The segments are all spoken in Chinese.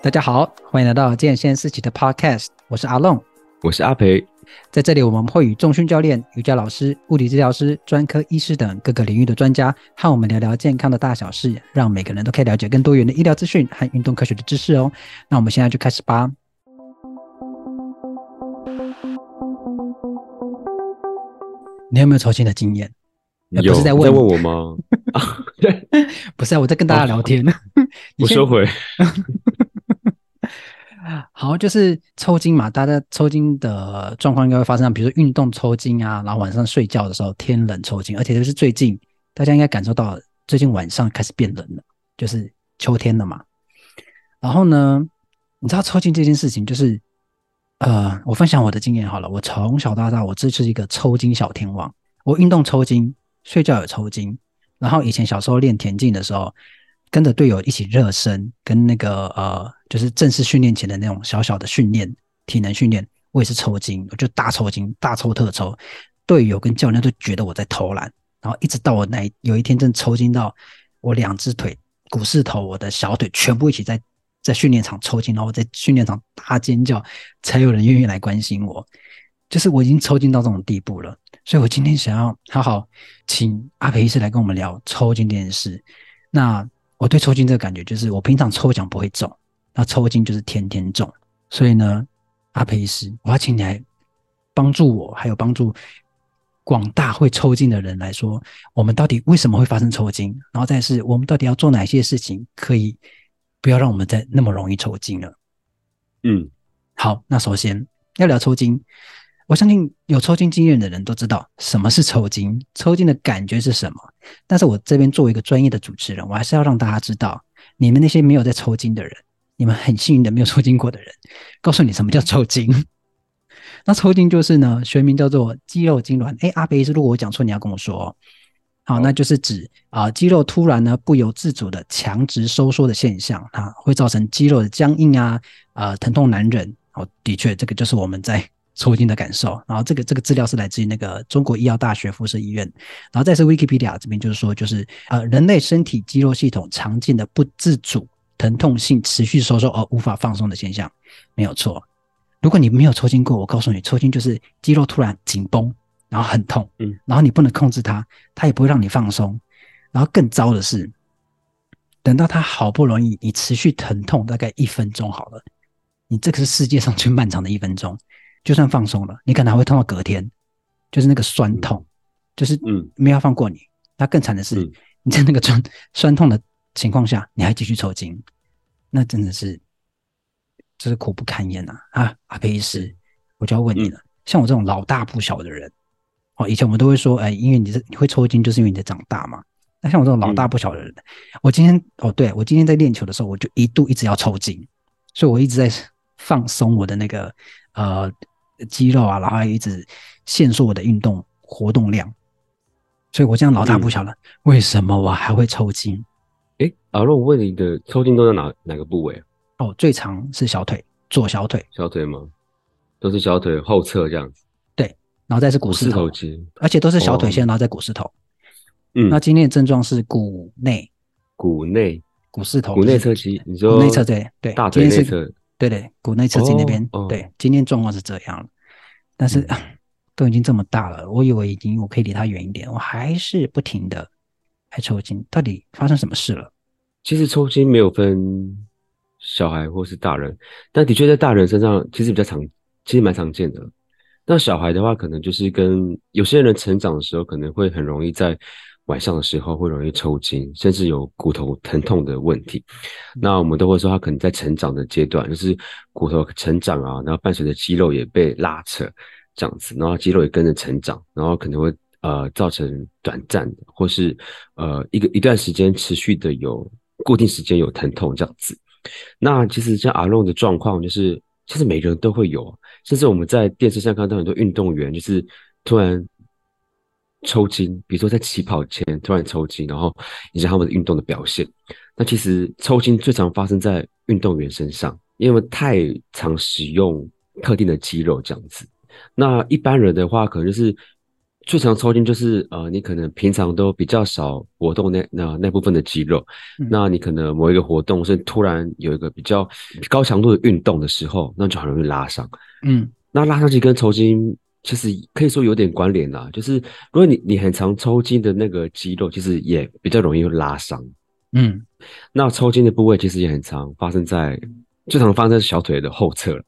大家好，欢迎来到健先思齐的 Podcast，我是阿龙，我是阿培，在这里我们会与重训教练、瑜伽老师、物理治疗师、专科医师等各个领域的专家和我们聊聊健康的大小事，让每个人都可以了解更多元的医疗资讯和运动科学的知识哦。那我们现在就开始吧。你有没有抽筋的经验？有，不是在问，我吗？不是啊，我在跟大家聊天。哦、我收回。好，就是抽筋嘛，大家抽筋的状况应该会发生，比如说运动抽筋啊，然后晚上睡觉的时候天冷抽筋，而且就是最近大家应该感受到，最近晚上开始变冷了，就是秋天了嘛。然后呢，你知道抽筋这件事情，就是呃，我分享我的经验好了，我从小到大，我这是一个抽筋小天王，我运动抽筋，睡觉有抽筋，然后以前小时候练田径的时候。跟着队友一起热身，跟那个呃，就是正式训练前的那种小小的训练，体能训练，我也是抽筋，我就大抽筋，大抽特抽，队友跟教练都觉得我在偷懒，然后一直到我那有一天真的抽筋到我两只腿股四头，我的小腿全部一起在在训练场抽筋，然后我在训练场大尖叫，才有人愿意来关心我，就是我已经抽筋到这种地步了，所以我今天想要好好请阿培医师来跟我们聊抽筋这件事，那。我对抽筋这个感觉就是，我平常抽奖不会中，那抽筋就是天天中。所以呢，阿培医师，我要请你来帮助我，还有帮助广大会抽筋的人来说，我们到底为什么会发生抽筋？然后再是，我们到底要做哪些事情，可以不要让我们再那么容易抽筋了？嗯，好，那首先要聊抽筋。我相信有抽筋经验的人都知道什么是抽筋，抽筋的感觉是什么。但是我这边作为一个专业的主持人，我还是要让大家知道，你们那些没有在抽筋的人，你们很幸运的没有抽筋过的人，告诉你什么叫抽筋。那抽筋就是呢，学名叫做肌肉痉挛。哎，阿北医师，如果我讲错，你要跟我说哦。好，那就是指啊、呃，肌肉突然呢不由自主的强直收缩的现象啊，会造成肌肉的僵硬啊，啊、呃，疼痛难忍。哦，的确，这个就是我们在。抽筋的感受，然后这个这个资料是来自于那个中国医药大学附设医院，然后再是 Wikipedia 这边就是说，就是呃人类身体肌肉系统常见的不自主疼痛性持续收缩而无法放松的现象，没有错。如果你没有抽筋过，我告诉你，抽筋就是肌肉突然紧绷，然后很痛，嗯，然后你不能控制它，它也不会让你放松，然后更糟的是，等到它好不容易你持续疼痛大概一分钟好了，你这个是世界上最漫长的一分钟。就算放松了，你可能还会痛到隔天，就是那个酸痛，就是嗯，没有放过你。那更惨的是，你在那个酸酸痛的情况下，你还继续抽筋，那真的是，就是苦不堪言呐！啊，阿培医师，我就要问你了，像我这种老大不小的人，哦，以前我们都会说，哎，因为你是你会抽筋，就是因为你在长大嘛。那像我这种老大不小的人，我今天哦，对，我今天在练球的时候，我就一度一直要抽筋，所以我一直在放松我的那个呃。肌肉啊，然后一直限缩我的运动活动量，所以我这样老大不小了。嗯、为什么我还会抽筋？哎，阿龙，我问你的抽筋都在哪哪个部位？哦，最长是小腿，左小腿。小腿吗？都是小腿后侧这样子。对，然后再是股四头肌，而且都是小腿先，然后再股四头。嗯，那今天的症状是股内，股内，股四头，股内侧肌。你说股内侧对对，大腿内侧。对对，股内侧肌那边，对，今天状况是这样，但是、嗯、都已经这么大了，我以为已经我可以离他远一点，我还是不停的还抽筋，到底发生什么事了？其实抽筋没有分小孩或是大人，但的确在大人身上其实比较常，其实蛮常见的。那小孩的话，可能就是跟有些人成长的时候，可能会很容易在。晚上的时候会容易抽筋，甚至有骨头疼痛的问题。那我们都会说，他可能在成长的阶段，就是骨头成长啊，然后伴随着肌肉也被拉扯这样子，然后肌肉也跟着成长，然后可能会呃造成短暂的，或是呃一个一段时间持续的有固定时间有疼痛这样子。那其实像阿龙的状况，就是其实每个人都会有，甚至我们在电视上看到很多运动员，就是突然。抽筋，比如说在起跑前突然抽筋，然后影响他们的运动的表现。那其实抽筋最常发生在运动员身上，因为太常使用特定的肌肉这样子。那一般人的话，可能就是最常抽筋就是呃，你可能平常都比较少活动那那那部分的肌肉，嗯、那你可能某一个活动是突然有一个比较高强度的运动的时候，那就很容易拉伤。嗯，那拉伤其实跟抽筋其实可以说有点关联啦，就是如果你你很常抽筋的那个肌肉，其实也比较容易拉伤。嗯，那抽筋的部位其实也很常发生在最常发生在小腿的后侧，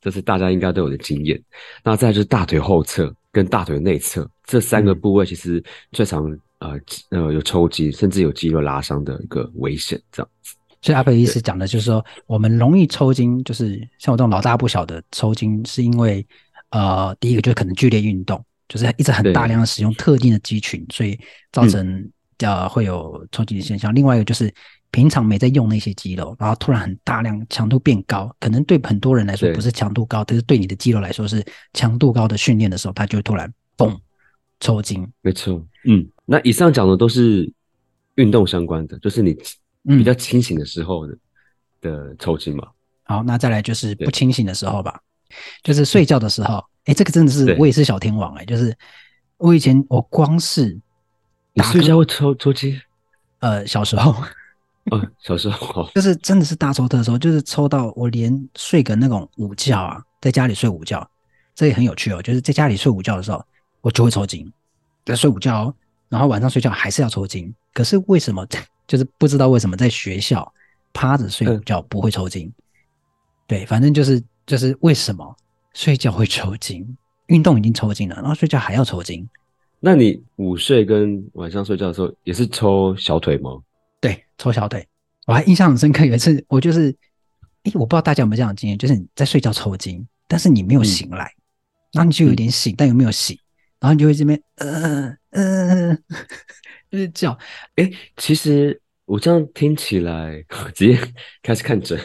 这是大家应该都有的经验。那再就是大腿后侧跟大腿内侧这三个部位，其实最常呃呃有抽筋，甚至有肌肉拉伤的一个危险，这样子。所以阿培医师讲的就是说，我们容易抽筋，就是像我这种老大不小的抽筋，是因为呃第一个就是可能剧烈运动，就是一直很大量的使用特定的肌群，所以造成。呃，会有抽筋的现象。另外一个就是平常没在用那些肌肉，然后突然很大量强度变高，可能对很多人来说不是强度高，但是对你的肌肉来说是强度高的训练的时候，它就会突然嘣抽筋。没错，嗯，那以上讲的都是运动相关的，就是你比较清醒的时候的、嗯、的抽筋嘛。好，那再来就是不清醒的时候吧，就是睡觉的时候。哎，这个真的是我也是小天王哎，就是我以前我光是。你睡觉会抽抽筋？呃，小时候，哦，小时候就是真的是大抽特抽，就是抽到我连睡个那种午觉啊，在家里睡午觉，这也很有趣哦。就是在家里睡午觉的时候，我就会抽筋，在睡午觉哦，然后晚上睡觉还是要抽筋。可是为什么？就是不知道为什么在学校趴着睡午觉不会抽筋？嗯、对，反正就是就是为什么睡觉会抽筋？运动已经抽筋了，然后睡觉还要抽筋。那你午睡跟晚上睡觉的时候也是抽小腿吗？对，抽小腿。我还印象很深刻，有一次我就是，诶，我不知道大家有没有这样的经验，就是你在睡觉抽筋，但是你没有醒来，嗯、然后你就有点醒，嗯、但又没有醒，然后你就会这边，呃呃，就是叫，诶，其实我这样听起来，直接开始看诊，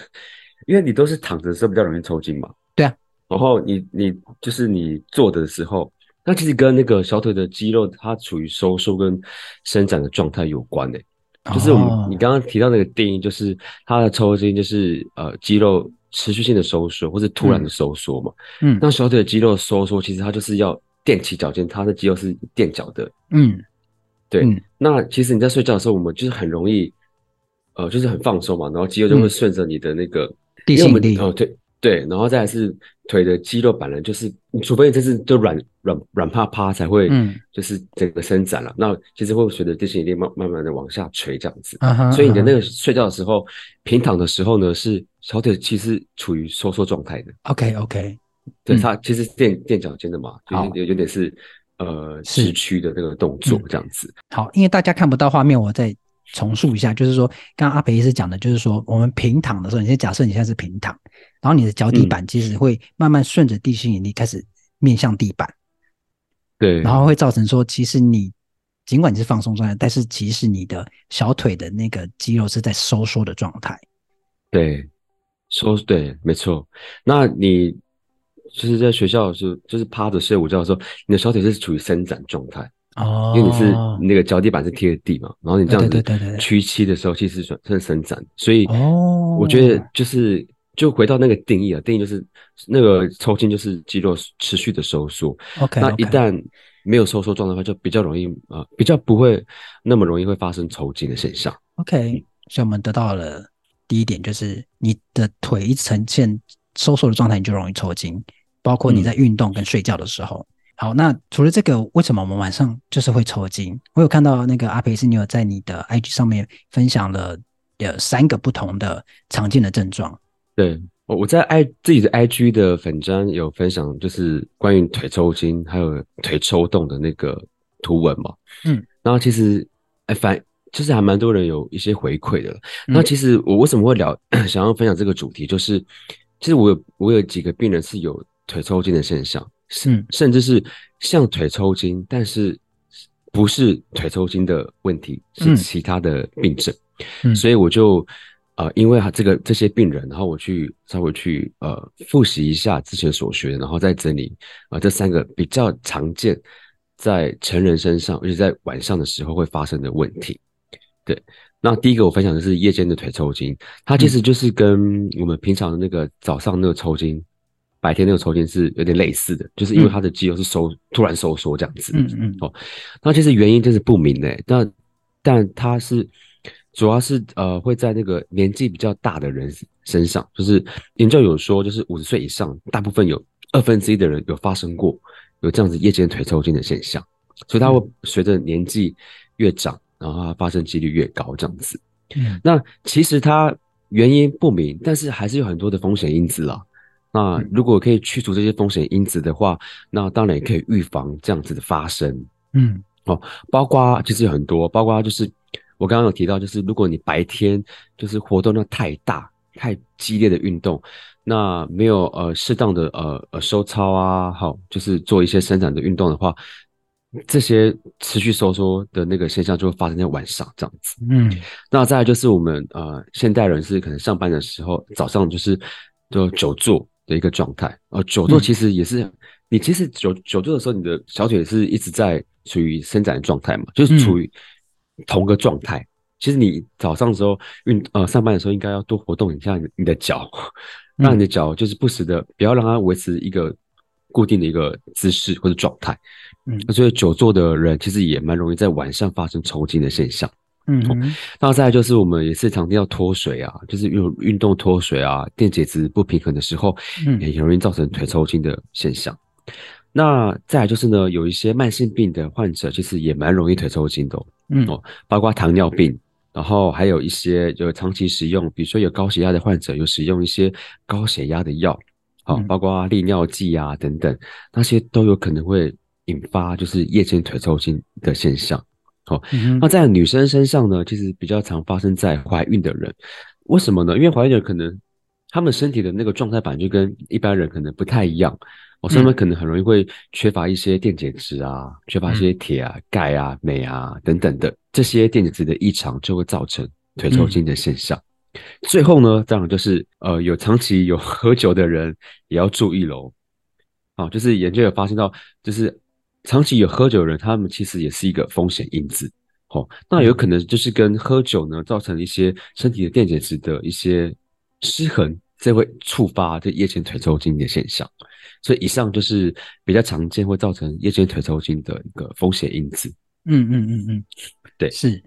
因为你都是躺着的时候比较容易抽筋嘛。对啊，然后你你就是你坐的时候。那其实跟那个小腿的肌肉它处于收缩跟伸展的状态有关诶、欸，就是我们你刚刚提到那个定义，就是它的抽筋就是呃肌肉持续性的收缩或是突然的收缩嘛。嗯，那小腿的肌肉收缩其实它就是要踮起脚尖，它的肌肉是垫脚的。嗯，对。嗯、那其实你在睡觉的时候，我们就是很容易呃就是很放松嘛，然后肌肉就会顺着你的那个地心力哦对。对，然后再来是腿的肌肉本来就是，除非你这是就软软软趴趴才会，嗯，就是整个伸展了。嗯、那其实会随着地心引力慢慢慢的往下垂这样子。啊、所以你的那个睡觉的时候，啊、平躺的时候呢，是小腿其实处于收缩状态的。OK OK，对，它其实垫垫脚尖的嘛，有有点是呃是屈曲的那个动作这样子、嗯。好，因为大家看不到画面，我再重述一下，就是说，刚刚阿培医师讲的，就是说，我们平躺的时候，你先假设你现在是平躺。然后你的脚底板其实会慢慢顺着地心引力开始面向地板，对，然后会造成说，其实你尽管你是放松状态，但是其实你的小腿的那个肌肉是在收缩的状态。对，收对，没错。那你就是在学校是就是趴着睡午觉的时候，你的小腿是处于伸展状态哦，因为你是那个脚底板是贴着地嘛，然后你这样子屈膝的时候，其实算算伸展，所以哦，我觉得就是。就回到那个定义啊，定义就是那个抽筋就是肌肉持续的收缩。OK，那一旦没有收缩状态的话，就比较容易啊、呃，比较不会那么容易会发生抽筋的现象。OK，所以我们得到了第一点，就是你的腿一呈现收缩的状态，你就容易抽筋，包括你在运动跟睡觉的时候。嗯、好，那除了这个，为什么我们晚上就是会抽筋？我有看到那个阿培医师，你有在你的 IG 上面分享了有三个不同的常见的症状。对，我我在 i 自己的 IG 的粉专有分享，就是关于腿抽筋还有腿抽动的那个图文嘛。嗯，然后其实哎反就是还蛮多人有一些回馈的。嗯、那其实我为什么会聊 想要分享这个主题，就是其实我有我有几个病人是有腿抽筋的现象，是甚至是像腿抽筋，但是不是腿抽筋的问题，是其他的病症。所以我就。呃，因为他这个这些病人，然后我去稍微去呃复习一下之前所学，然后再整理啊、呃、这三个比较常见在成人身上，而且在晚上的时候会发生的问题。对，那第一个我分享的是夜间的腿抽筋，它其实就是跟我们平常的那个早上那个抽筋白天那个抽筋是有点类似的，就是因为他的肌肉是收、嗯、突然收缩这样子。嗯嗯。哦，那其实原因就是不明诶，但但他是主要是呃会在那个年纪比较大的人身上，就是研究有说，就是五十岁以上，大部分有二分之一的人有发生过有这样子夜间腿抽筋的现象，所以他会随着年纪越长，然后它发生几率越高这样子。嗯，那其实它原因不明，但是还是有很多的风险因子啦。那如果可以去除这些风险因子的话，那当然也可以预防这样子的发生。嗯，哦，包括其实有很多，包括就是我刚刚有提到，就是如果你白天就是活动量太大、太激烈的运动，那没有呃适当的呃呃收操啊，好，就是做一些伸展的运动的话。这些持续收缩的那个现象就会发生在晚上这样子。嗯，那再来就是我们呃现代人是可能上班的时候早上就是就久坐的一个状态。啊，久坐其实也是、嗯、你其实久久坐的时候，你的小腿是一直在处于伸展的状态嘛，就是处于同个状态。嗯、其实你早上的时候运呃上班的时候应该要多活动一下你的脚，让你的脚就是不时的不要让它维持一个固定的一个姿势或者状态。嗯，那所以久坐的人其实也蛮容易在晚上发生抽筋的现象。嗯，那再来就是我们也是常见要脱水啊，就是运运动脱水啊，电解质不平衡的时候，嗯，也容易造成腿抽筋的现象。嗯、那再来就是呢，有一些慢性病的患者其实也蛮容易腿抽筋的。嗯哦，包括糖尿病，然后还有一些就长期使用，比如说有高血压的患者，有使用一些高血压的药，好，包括利尿剂啊等等，那些都有可能会。引发就是夜间腿抽筋的现象，好，那在女生身上呢，其实比较常发生在怀孕的人，为什么呢？因为怀孕的人可能他们身体的那个状态本来就跟一般人可能不太一样，哦，所以他们可能很容易会缺乏一些电解质啊，缺乏一些铁啊、钙啊、镁啊等等的这些电解质的异常，就会造成腿抽筋的现象。最后呢，当然就是呃，有长期有 喝酒的人也要注意喽，啊，就是研究有发现到，就是。长期有喝酒的人，他们其实也是一个风险因子，哦，那有可能就是跟喝酒呢造成一些身体的电解质的一些失衡，这会触发这夜间腿抽筋的现象。所以以上就是比较常见会造成夜间腿抽筋的一个风险因子。嗯嗯嗯嗯，对，是。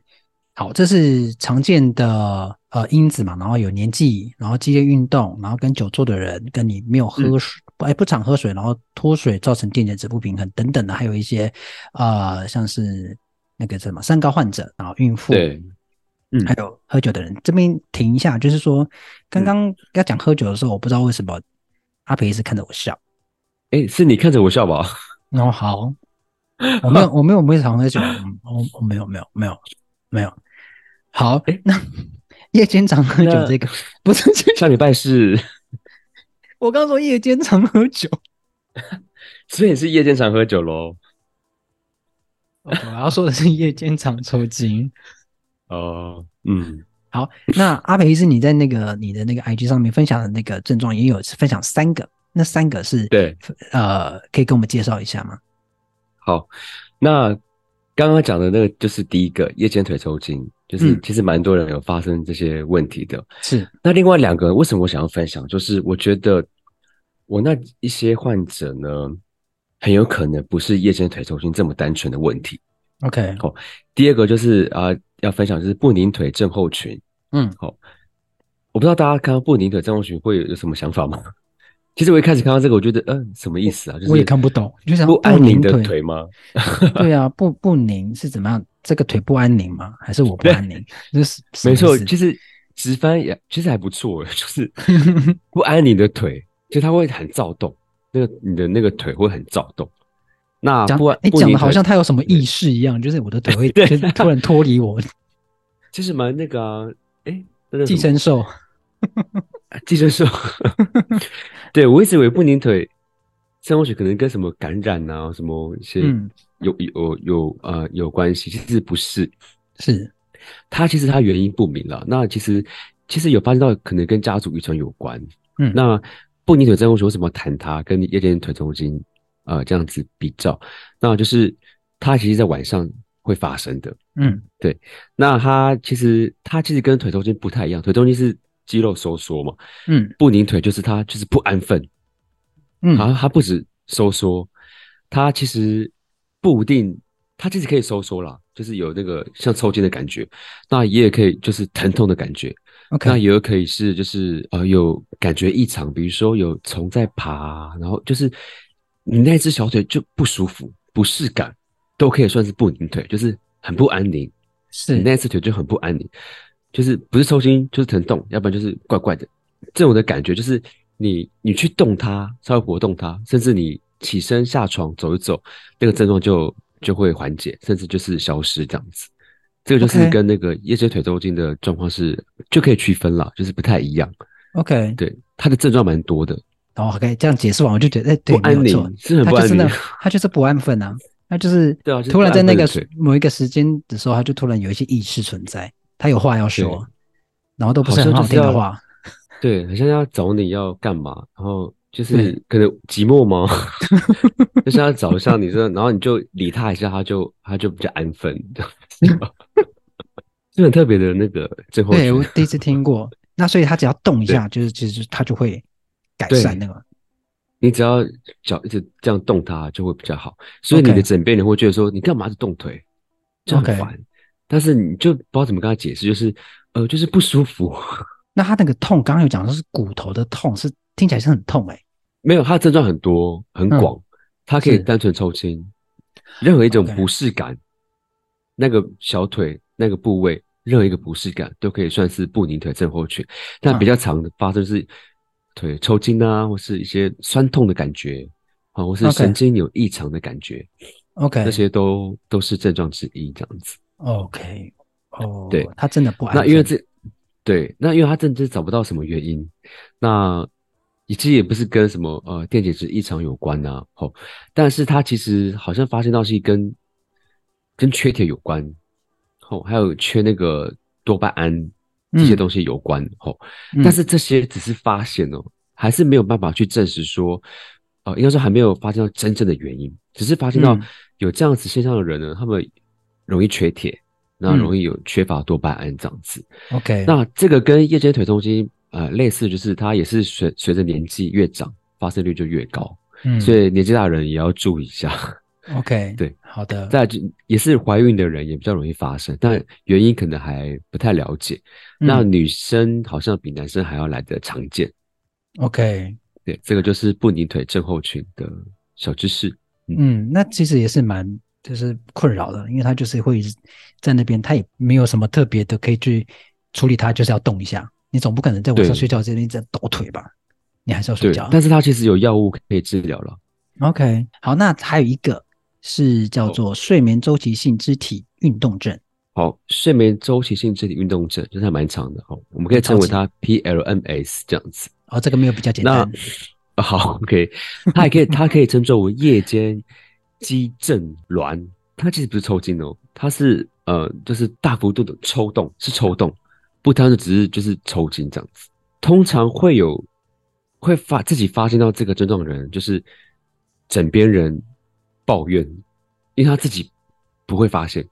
好，这是常见的呃因子嘛，然后有年纪，然后激烈运动，然后跟久坐的人，跟你没有喝水，哎、嗯、不常喝水，然后脱水造成电解质不平衡等等的，还有一些啊、呃、像是那个什么三高患者，然后孕妇，对，嗯，还有喝酒的人。这边停一下，就是说刚刚要讲喝酒的时候，我不知道为什么阿培一直看着我笑，哎，是你看着我笑吧？哦，好，我没有，我没有，没有常喝酒，我我没有，没有，没有，没有。好，欸、那 夜间常喝酒这个不是下礼拜是？我刚说夜间常喝酒，所以是夜间常喝酒喽。我要说的是夜间常抽筋。哦，嗯，好，那阿培医师，你在那个你的那个 IG 上面分享的那个症状也有分享三个，那三个是对，呃，可以跟我们介绍一下吗？好，那刚刚讲的那个就是第一个夜间腿抽筋。就是其实蛮多人有发生这些问题的，是。那另外两个为什么我想要分享？就是我觉得我那一些患者呢，很有可能不是夜间腿抽筋这么单纯的问题。OK，好。第二个就是啊，要分享就是不宁腿症候群。嗯，好。我不知道大家看到不宁腿症候群会有什么想法吗？其实我一开始看到这个，我觉得嗯、呃，什么意思啊？就是我也看不懂，就想不安宁的腿吗？对啊，不不宁是怎么样？这个腿不安宁吗？还是我不安宁？就是没错，其实直翻也其实还不错，就是不安宁的腿，就它会很躁动，那个你的那个腿会很躁动。那不你讲的好像他有什么意识一样，就是我的腿会突然脱离我。其实蛮那个啊，哎，寄生兽，寄生兽。对，我一直以为不宁腿症候群可能跟什么感染啊，什么一些。嗯有有有呃有关系，其实不是，是它其实它原因不明了。那其实其实有发现到可能跟家族遗传有关。嗯，那不宁腿症候群为什么谈它跟夜间腿抽筋呃这样子比较？那就是它其实在晚上会发生的。嗯，对。那它其实它其实跟腿抽筋不太一样，腿抽筋是肌肉收缩嘛。嗯，不宁腿就是它就是不安分。嗯，它它不止收缩，它其实不一定，它其实可以收缩啦，就是有那个像抽筋的感觉，那也可以就是疼痛的感觉。OK，那也有可以是就是呃有感觉异常，比如说有虫在爬，然后就是你那只小腿就不舒服、不适感，都可以算是不宁腿，就是很不安宁。是你那只腿就很不安宁，就是不是抽筋就是疼痛，要不然就是怪怪的。这种的感觉就是你你去动它，稍微活动它，甚至你起身下床走一走，那个症状就就会缓解，甚至就是消失这样子。这个就是跟那个夜间腿抽筋的状况是.就可以区分了，就是不太一样。OK，对，它的症状蛮多的。哦，OK，这样解释完我就觉得，哎，对，不安宁是很不安宁，他就是不安分啊，他就是突然在那个某一个时间的时候，他就突然有一些意识存在，他有话要说，然后都不是很好听的话，对，好像要找你要干嘛，然后就是可能寂寞吗？就是要找一下你说，然后你就理他一下，他就他就比较安分这样。是很特别的那个症候群，对，我第一次听过。那所以他只要动一下，就是其实他就会改善那个。你只要脚一直这样动，它就会比较好。所以你的枕边人会觉得说：“你干嘛是动腿？这样很烦。”但是你就不知道怎么跟他解释，就是呃，就是不舒服。那他那个痛，刚刚有讲的是骨头的痛，是听起来是很痛哎、欸。没有，他的症状很多很广，他、嗯、可以单纯抽筋，任何一种不适感。Okay. 那个小腿那个部位，任何一个不适感都可以算是不宁腿症候群，但比较常的发生是腿抽筋啊，或是一些酸痛的感觉啊，或是神经有异常的感觉，OK，这些都都是症状之一，这样子，OK，哦，对，他真的不安。那因为这，对，那因为他真的找不到什么原因，那其实也不是跟什么呃电解质异常有关啊，哦，但是他其实好像发现到是跟。跟缺铁有关，哦，还有缺那个多巴胺这些东西有关，哦、嗯，但是这些只是发现哦，还是没有办法去证实说，呃，应该说还没有发现到真正的原因，只是发现到有这样子现象的人呢，他们容易缺铁，那容易有缺乏多巴胺这样子。OK，那这个跟夜间腿抽筋呃类似，就是它也是随随着年纪越长，发生率就越高，嗯，所以年纪大的人也要注意一下。OK，对，好的。再就也是怀孕的人也比较容易发生，但原因可能还不太了解。嗯、那女生好像比男生还要来的常见。OK，对，这个就是不宁腿症候群的小知识。嗯，嗯，那其实也是蛮就是困扰的，因为他就是会在那边，他也没有什么特别的可以去处理，他就是要动一下。你总不可能在晚上睡觉之前一直在抖腿吧？你还是要睡觉。但是他其实有药物可以治疗了。OK，好，那还有一个。是叫做睡眠周期性肢体运动症。好，睡眠周期性肢体运动症就是还蛮长的，好，我们可以称为它 PLMS 这样子。哦，这个没有比较简单。那 好，OK，它也可以，它可以称作为夜间肌震挛。它其实不是抽筋哦，它是呃，就是大幅度的抽动，是抽动，不单是只是就是抽筋这样子。通常会有会发自己发现到这个症状的人，就是枕边人。抱怨，因为他自己不会发现。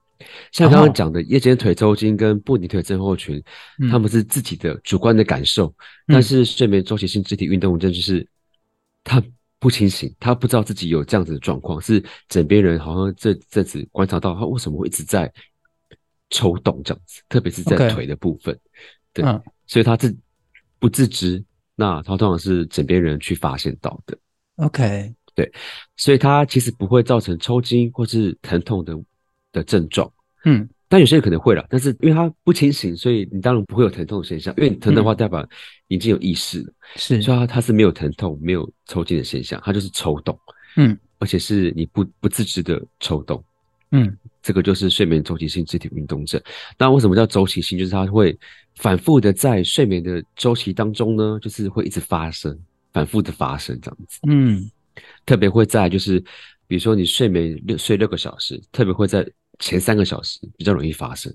像刚刚讲的夜间腿抽筋跟不宁腿症候群，哦、他们是自己的主观的感受。嗯、但是睡眠周期性肢体运动症就是他不清醒，他不知道自己有这样子的状况，是枕边人好像这这次观察到他为什么会一直在抽动这样子，特别是在腿的部分。对，嗯、所以他自不自知，那他通常是枕边人去发现到的。OK。对，所以他其实不会造成抽筋或是疼痛的的症状，嗯，但有些人可能会了，但是因为他不清醒，所以你当然不会有疼痛的现象，因为你疼的话代表已经有意识了，是，所以它它是没有疼痛、没有抽筋的现象，他就是抽动，嗯，而且是你不不自知的抽动，嗯，这个就是睡眠周期性肢体运动症。那为什么叫周期性？就是它会反复的在睡眠的周期当中呢，就是会一直发生，反复的发生这样子，嗯。特别会在就是，比如说你睡眠六睡六个小时，特别会在前三个小时比较容易发生。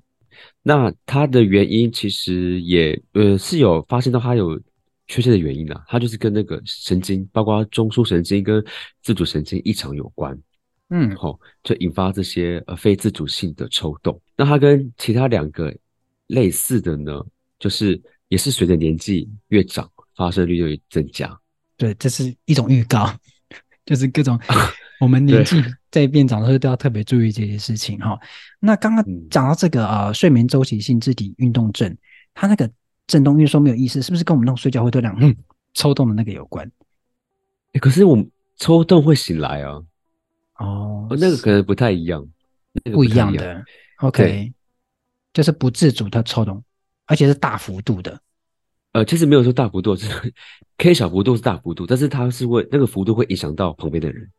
那它的原因其实也呃是有发现到它有缺陷的原因的，它就是跟那个神经，包括中枢神经跟自主神经异常有关。嗯，好，就引发这些呃非自主性的抽动。那它跟其他两个类似的呢，就是也是随着年纪越长，发生率就越增加。对，这是一种预告，就是各种 我们年纪在变长的时候都要特别注意这些事情哈。那刚刚讲到这个啊、呃，睡眠周期性肢体运动症，它那个震动，因为说没有意思，是不是跟我们那种睡觉会突然嗯抽动的那个有关？欸、可是我们抽动会醒来啊。哦，那个可能不太一样，那个、不一样的。OK，就是不自主的抽动，而且是大幅度的。呃，其实没有说大幅度，是 K 小幅度是大幅度，但是它是会那个幅度会影响到旁边的人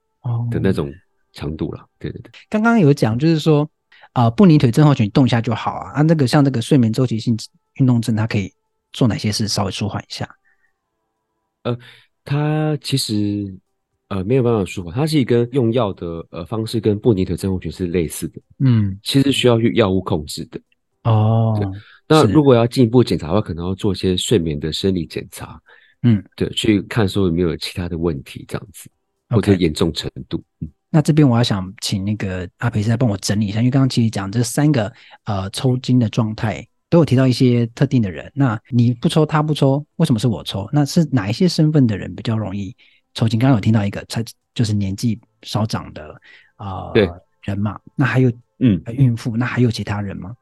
的那种强度了。哦、对对对，刚刚有讲，就是说啊、呃，布尼腿症候群动一下就好啊。啊，那个像那个睡眠周期性运动症，它可以做哪些事稍微舒缓一下？呃，它其实呃没有办法舒缓，它是一个用药的呃方式跟不尼腿症候群是类似的。嗯，其实需要用药物控制的。哦。那如果要进一步检查的话，可能要做一些睡眠的生理检查，嗯，对，去看说有没有其他的问题，这样子.或者严重程度。嗯，那这边我要想请那个阿培师来帮我整理一下，因为刚刚其实讲这三个呃抽筋的状态都有提到一些特定的人，那你不抽他不抽，为什么是我抽？那是哪一些身份的人比较容易抽筋？刚刚有听到一个，才就是年纪稍长的啊、呃、人嘛，那还有嗯孕妇，那还有其他人吗？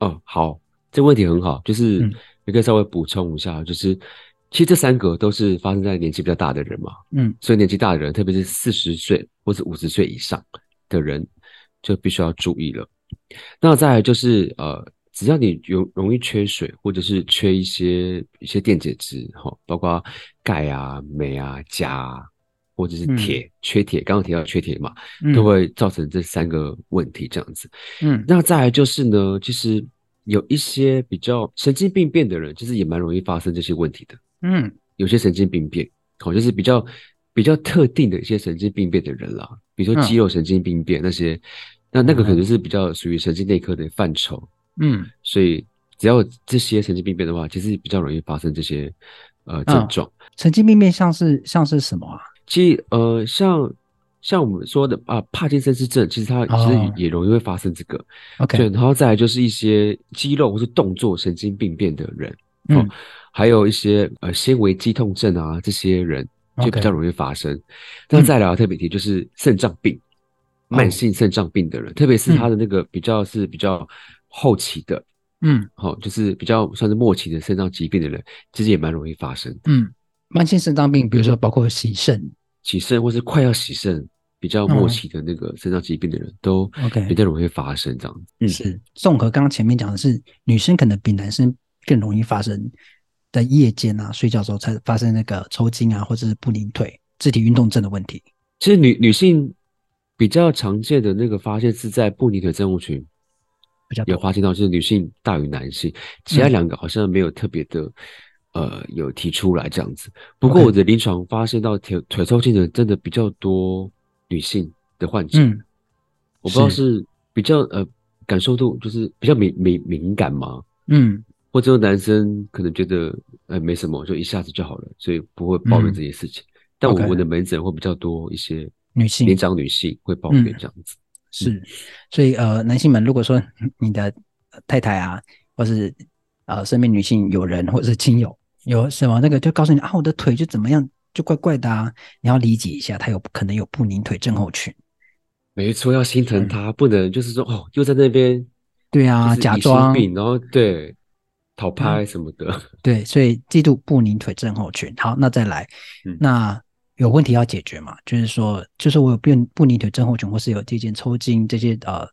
哦，好，这个问题很好，就是你可以稍微补充一下，就是其实这三个都是发生在年纪比较大的人嘛，嗯，所以年纪大的人，特别是四十岁或是五十岁以上的人，就必须要注意了。那再来就是呃，只要你有容易缺水，或者是缺一些一些电解质，哈，包括钙啊、镁啊、钾啊，或者是铁、嗯、缺铁，刚刚提到缺铁嘛，都会造成这三个问题这样子。嗯，那再来就是呢，其实有一些比较神经病变的人，其实也蛮容易发生这些问题的。嗯，有些神经病变，好，就是比较比较特定的一些神经病变的人啦，比如说肌肉神经病变那些，那那个可能是比较属于神经内科的范畴。嗯，所以只要这些神经病变的话，其实比较容易发生这些呃症状。神经病变像是像是什么啊？其实，呃，像像我们说的啊，帕金森氏症，其实它其实也容易会发生这个。Oh. OK，对，然后再来就是一些肌肉或是动作神经病变的人，嗯，哦、还有一些呃纤维肌痛症啊，这些人就比较容易发生。那.再来特别提就是肾脏病，嗯、慢性肾脏病的人，特别是他的那个比较是比较后期的，嗯，好、哦，就是比较算是末期的肾脏疾病的人，其实也蛮容易发生的。嗯，慢性肾脏病，比如说包括洗肾。洗肾或是快要洗肾、比较末期的那个肾脏疾病的人，都比较容易发生这样子。嗯，是综合刚刚前面讲的是，女生可能比男生更容易发生，在夜间啊睡觉的时候才发生那个抽筋啊，或者是不宁腿、肢体运动症的问题。其实女女性比较常见的那个发现是在不宁腿症候群，比较有发现到就是女性大于男性，其他两个好像没有特别的。呃，有提出来这样子。不过我的临床发现到腿腿抽筋的真的比较多女性的患者。嗯，我不知道是比较呃感受度就是比较敏敏敏感吗？嗯，或者男生可能觉得呃没什么，就一下子就好了，所以不会抱怨这些事情。嗯、但我们的门诊会比较多一些女性年长女性会抱怨这样子。嗯、是，所以呃，男性们如果说你的太太啊，或是呃身边女性友人或者是亲友。有什么那个就告诉你啊，我的腿就怎么样，就怪怪的啊！你要理解一下，他有可能有不宁腿症候群。没错，要心疼他，嗯、不能就是说哦，又在那边。对啊，假装病，然后对讨拍什么的、嗯。对，所以记住不宁腿症候群。好，那再来，嗯、那有问题要解决嘛？就是说，就是我有变不宁腿症候群，或是有这件抽筋这些呃，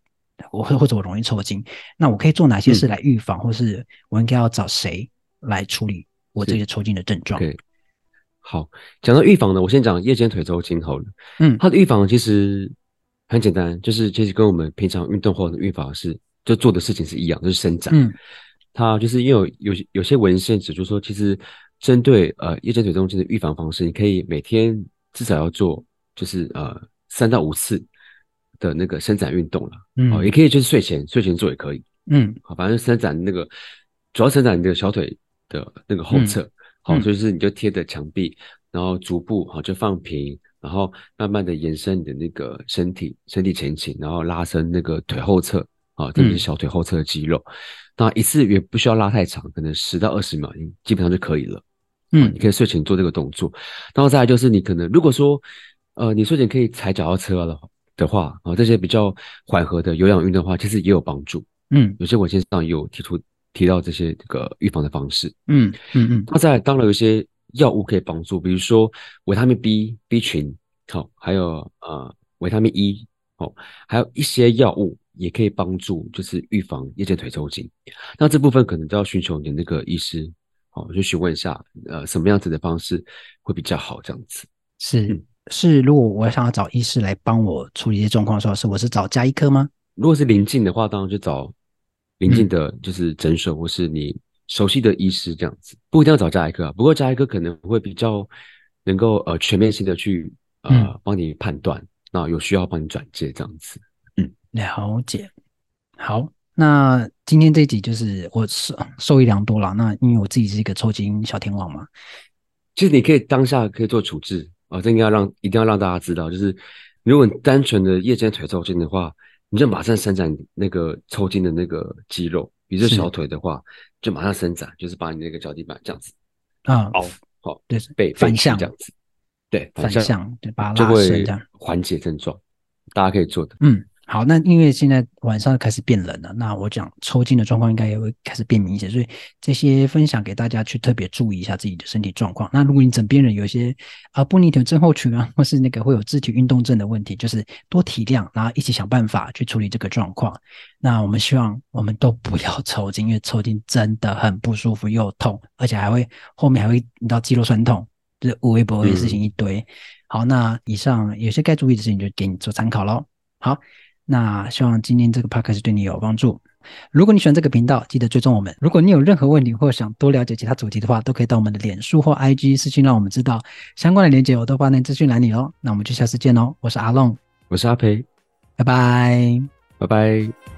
我或或者我容易抽筋，那我可以做哪些事来预防、嗯，或是我应该要找谁来处理？我这些抽筋的症状。对，好，讲到预防呢，我先讲夜间腿抽筋好了。嗯，它的预防其实很简单，就是其实跟我们平常运动后的预防是就做的事情是一样，就是伸展。嗯，它就是因为有有有些文献指出说，其实针对呃夜间腿抽筋的预防方式，你可以每天至少要做就是呃三到五次的那个伸展运动了。嗯，哦，也可以就是睡前睡前做也可以。嗯，好，反正伸展那个主要伸展你的小腿。的那个后侧，好、嗯，所以是你就贴着墙壁、嗯，然后逐步好就放平，然后慢慢的延伸你的那个身体，身体前倾，然后拉伸那个腿后侧，啊，特别是小腿后侧的肌肉。那、嗯、一次也不需要拉太长，可能十到二十秒，基本上就可以了。嗯，你可以睡前做这个动作。然后再来就是你可能如果说，呃，你睡前可以踩脚踏车的的话，啊，这些比较缓和的有氧运动的话，其实也有帮助。嗯，有些文献上也有提出提到这些这个预防的方式。嗯嗯嗯。那再来当然有一些药物可以帮助，比如说维他命 B、B 群，好，还有呃维他命 E，好，还有一些药物也可以帮助，就是预防夜间腿抽筋。那这部分可能都要寻求你的那个医师，好，就询问一下，呃，什么样子的方式会比较好，这样子。是。嗯是，如果我想要找医师来帮我处理一些状况的时候，是我是找加医科吗？如果是临近的话，当然就找临近的，就是诊所或是你熟悉的医师这样子，嗯、不一定要找加医科啊。不过加医科可能会比较能够呃全面性的去呃帮你判断，那、嗯、有需要帮你转介这样子。嗯，了解。好，那今天这一集就是我受受益良多了。那因为我自己是一个抽筋小天王嘛，其实你可以当下可以做处置。啊、哦，这应该要让一定要让大家知道，就是如果你单纯的夜间腿抽筋的话，你就马上伸展那个抽筋的那个肌肉，比如说小腿的话，就马上伸展，就是把你那个脚底板这样子啊，凹，好，对，背反向这样子，对，反向，对，把它拉伸这样，缓解症状，大家可以做的，嗯。好，那因为现在晚上开始变冷了，那我讲抽筋的状况应该也会开始变明显，所以这些分享给大家去特别注意一下自己的身体状况。那如果你枕边人有一些啊波尼腿症候群啊，或是那个会有肢体运动症的问题，就是多体谅，然后一起想办法去处理这个状况。那我们希望我们都不要抽筋，因为抽筋真的很不舒服又痛，而且还会后面还会你知道肌肉酸痛，就是无微不微的事情一堆。嗯、好，那以上有些该注意的事情就给你做参考喽。好。那希望今天这个 podcast 对你有帮助。如果你喜欢这个频道，记得追踪我们。如果你有任何问题或想多了解其他主题的话，都可以到我们的脸书或 IG 私信让我们知道。相关的链接我都放在资讯栏里哦。那我们就下次见喽。我是阿龙，我是阿培，拜拜，拜拜。